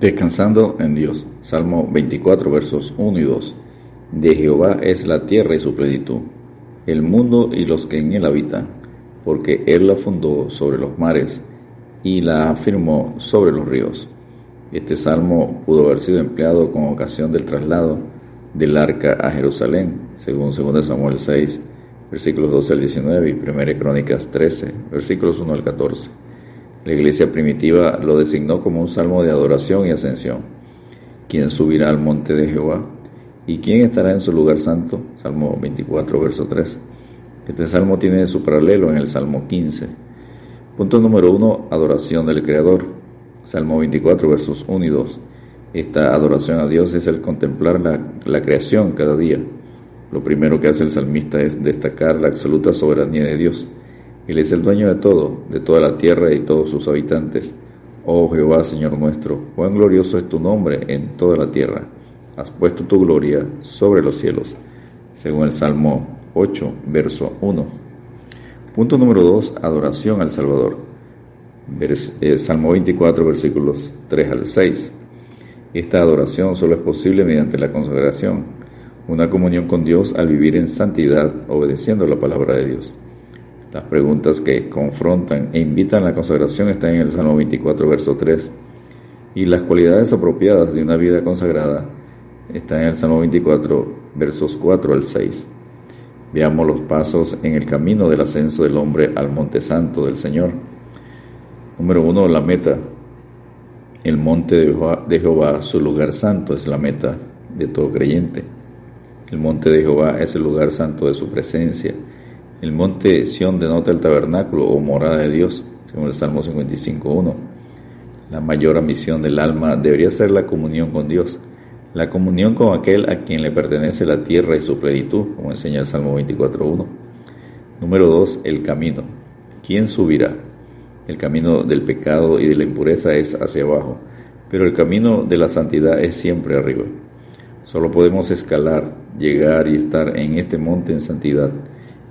Descansando en Dios. Salmo 24, versos 1 y 2. De Jehová es la tierra y su plenitud, el mundo y los que en él habitan, porque él la fundó sobre los mares y la afirmó sobre los ríos. Este salmo pudo haber sido empleado con ocasión del traslado del arca a Jerusalén, según 2 Samuel 6, versículos 12 al 19 y 1 Crónicas 13, versículos 1 al 14. La iglesia primitiva lo designó como un salmo de adoración y ascensión. ¿Quién subirá al monte de Jehová? ¿Y quién estará en su lugar santo? Salmo 24, verso 13. Este salmo tiene su paralelo en el Salmo 15. Punto número 1, adoración del Creador. Salmo 24, versos 1 y 2. Esta adoración a Dios es el contemplar la, la creación cada día. Lo primero que hace el salmista es destacar la absoluta soberanía de Dios él es el dueño de todo, de toda la tierra y todos sus habitantes. Oh Jehová, Señor nuestro, cuán glorioso es tu nombre en toda la tierra. Has puesto tu gloria sobre los cielos, según el Salmo 8, verso 1. Punto número 2, adoración al Salvador. Eh, Salmo 24, versículos 3 al 6. Esta adoración solo es posible mediante la consagración, una comunión con Dios al vivir en santidad, obedeciendo la palabra de Dios. Las preguntas que confrontan e invitan a la consagración están en el Salmo 24, verso 3. Y las cualidades apropiadas de una vida consagrada están en el Salmo 24, versos 4 al 6. Veamos los pasos en el camino del ascenso del hombre al monte santo del Señor. Número 1, la meta. El monte de Jehová, de Jehová, su lugar santo, es la meta de todo creyente. El monte de Jehová es el lugar santo de su presencia el monte Sión denota el tabernáculo o morada de Dios, según el Salmo 55.1. La mayor ambición del alma debería ser la comunión con Dios, la comunión con aquel a quien le pertenece la tierra y su plenitud, como enseña el Salmo 24.1. Número 2. El camino. ¿Quién subirá? El camino del pecado y de la impureza es hacia abajo, pero el camino de la santidad es siempre arriba. Solo podemos escalar, llegar y estar en este monte en santidad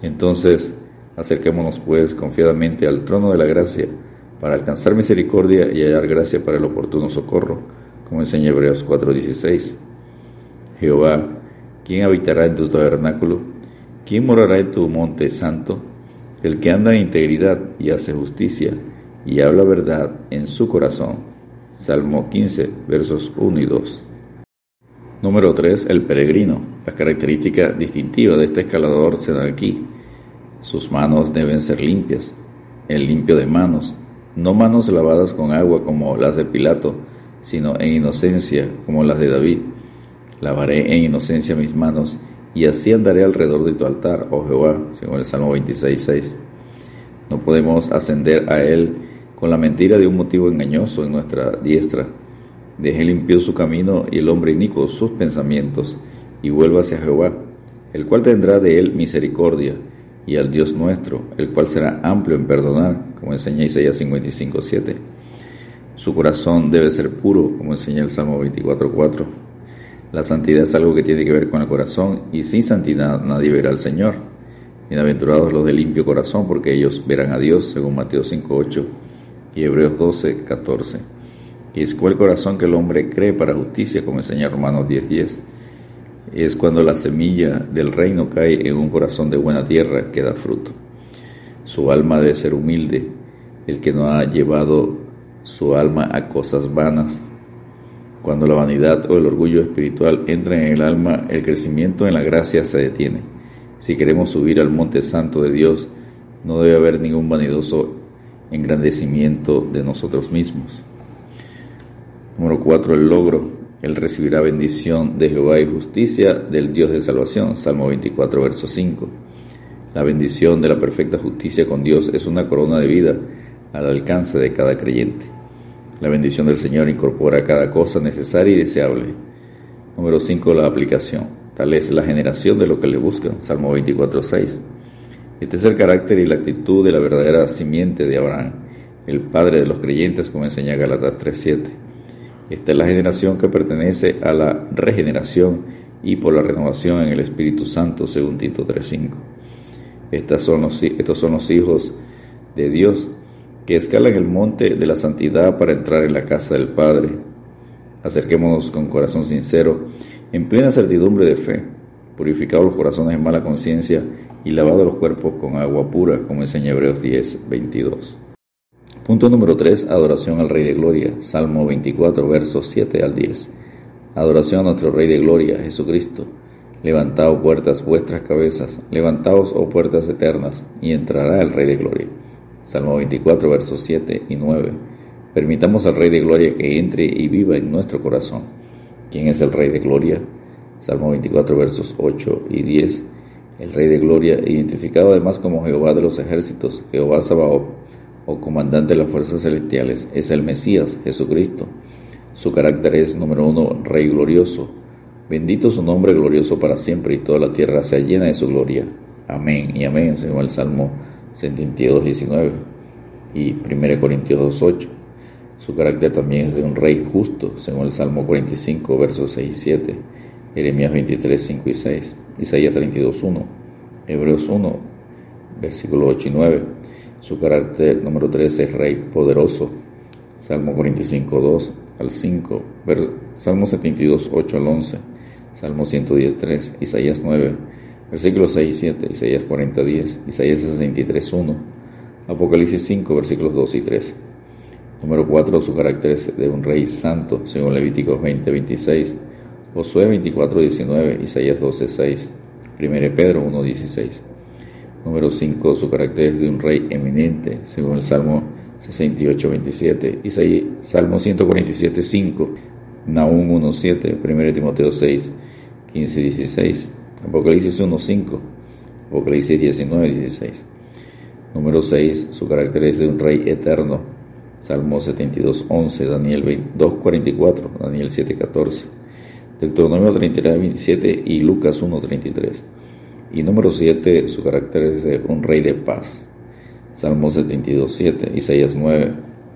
entonces, acerquémonos pues confiadamente al trono de la gracia para alcanzar misericordia y hallar gracia para el oportuno socorro, como enseña Hebreos 4:16. Jehová, ¿quién habitará en tu tabernáculo? ¿Quién morará en tu monte santo? El que anda en integridad y hace justicia y habla verdad en su corazón. Salmo 15, versos 1 y 2. Número 3. El peregrino. Las características distintivas de este escalador se dan aquí. Sus manos deben ser limpias, el limpio de manos, no manos lavadas con agua como las de Pilato, sino en inocencia como las de David. Lavaré en inocencia mis manos y así andaré alrededor de tu altar, oh Jehová, según el Salmo 26.6. No podemos ascender a Él con la mentira de un motivo engañoso en nuestra diestra Deje limpio su camino y el hombre inicuo sus pensamientos, y vuelva hacia Jehová, el cual tendrá de él misericordia, y al Dios nuestro, el cual será amplio en perdonar, como enseña Isaías 55.7. Su corazón debe ser puro, como enseña el Salmo 24.4. La santidad es algo que tiene que ver con el corazón, y sin santidad nadie verá al Señor. Bienaventurados los de limpio corazón, porque ellos verán a Dios, según Mateo 5.8 y Hebreos 12.14 y es cual corazón que el hombre cree para justicia, como enseña Romanos 10:10. Es cuando la semilla del reino cae en un corazón de buena tierra que da fruto. Su alma debe ser humilde, el que no ha llevado su alma a cosas vanas. Cuando la vanidad o el orgullo espiritual entra en el alma, el crecimiento en la gracia se detiene. Si queremos subir al monte santo de Dios, no debe haber ningún vanidoso engrandecimiento de nosotros mismos. Número 4. El logro. Él recibirá bendición de Jehová y justicia del Dios de salvación. Salmo 24, verso 5. La bendición de la perfecta justicia con Dios es una corona de vida al alcance de cada creyente. La bendición del Señor incorpora cada cosa necesaria y deseable. Número 5. La aplicación. Tal es la generación de lo que le buscan. Salmo 24, 6. Este es el carácter y la actitud de la verdadera simiente de Abraham, el padre de los creyentes, como enseña Galatas 3.7. Esta es la generación que pertenece a la regeneración y por la renovación en el Espíritu Santo, según Tito 3.5. Estos son, los, hijos de Dios que escalan el monte de la santidad para entrar en la casa del Padre. Acerquémonos con corazón sincero, en plena certidumbre de fe, purificados los corazones en mala conciencia y lavados los cuerpos con agua pura, como enseña Hebreos 10, 22. Punto número 3. Adoración al Rey de Gloria. Salmo 24, versos 7 al 10. Adoración a nuestro Rey de Gloria, Jesucristo. Levantaos puertas vuestras cabezas, levantaos, oh puertas eternas, y entrará el Rey de Gloria. Salmo 24, versos 7 y 9. Permitamos al Rey de Gloria que entre y viva en nuestro corazón. ¿Quién es el Rey de Gloria? Salmo 24, versos 8 y 10. El Rey de Gloria, identificado además como Jehová de los ejércitos, Jehová Sabaoth, o comandante de las fuerzas celestiales, es el Mesías, Jesucristo. Su carácter es, número uno, Rey glorioso. Bendito su nombre glorioso para siempre y toda la tierra sea llena de su gloria. Amén y amén, según el Salmo 72, 19 y 1 Corintios 2, 8. Su carácter también es de un rey justo, según el Salmo 45, versos 6 y 7, Jeremías 23, 5 y 6, Isaías 32, 1, Hebreos 1, versículos 8 y 9. Su carácter número 3 es rey poderoso, Salmo 45, 2 al 5, Salmo 72, 8 al 11, Salmo 110, 3, Isaías 9, versículos 6 y 7, Isaías 40, 10, Isaías 63, 1, Apocalipsis 5, versículos 2 y 3. Número 4. Su carácter es de un rey santo, según Levíticos 20, 26, Josué 24, 19, Isaías 12, 6, 1 Pedro 1, 16. Número 5. Su carácter es de un rey eminente, según el Salmo 68, 27, Isaías, Salmo 147, 5, Nahum 1, 7, 1 Timoteo 6, 15, 16, Apocalipsis 1, 5, Apocalipsis 19, 16. Número 6. Su carácter es de un rey eterno, Salmo 72, 11, Daniel 2, 44, Daniel 7, 14, Deuteronomio 39, 27 y Lucas 1, 33. Y número 7, su carácter es de un rey de paz. Salmo 72, 7, Isaías 9,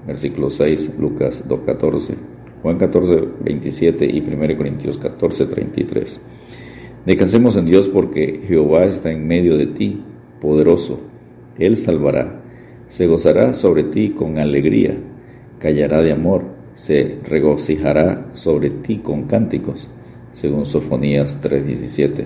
versículo 6, Lucas 2, 14, Juan 14, 27 y 1 Corintios 14, 33. Descansemos en Dios porque Jehová está en medio de ti, poderoso. Él salvará se gozará sobre ti con alegría, callará de amor, se regocijará sobre ti con cánticos, según Sofonías 3:17.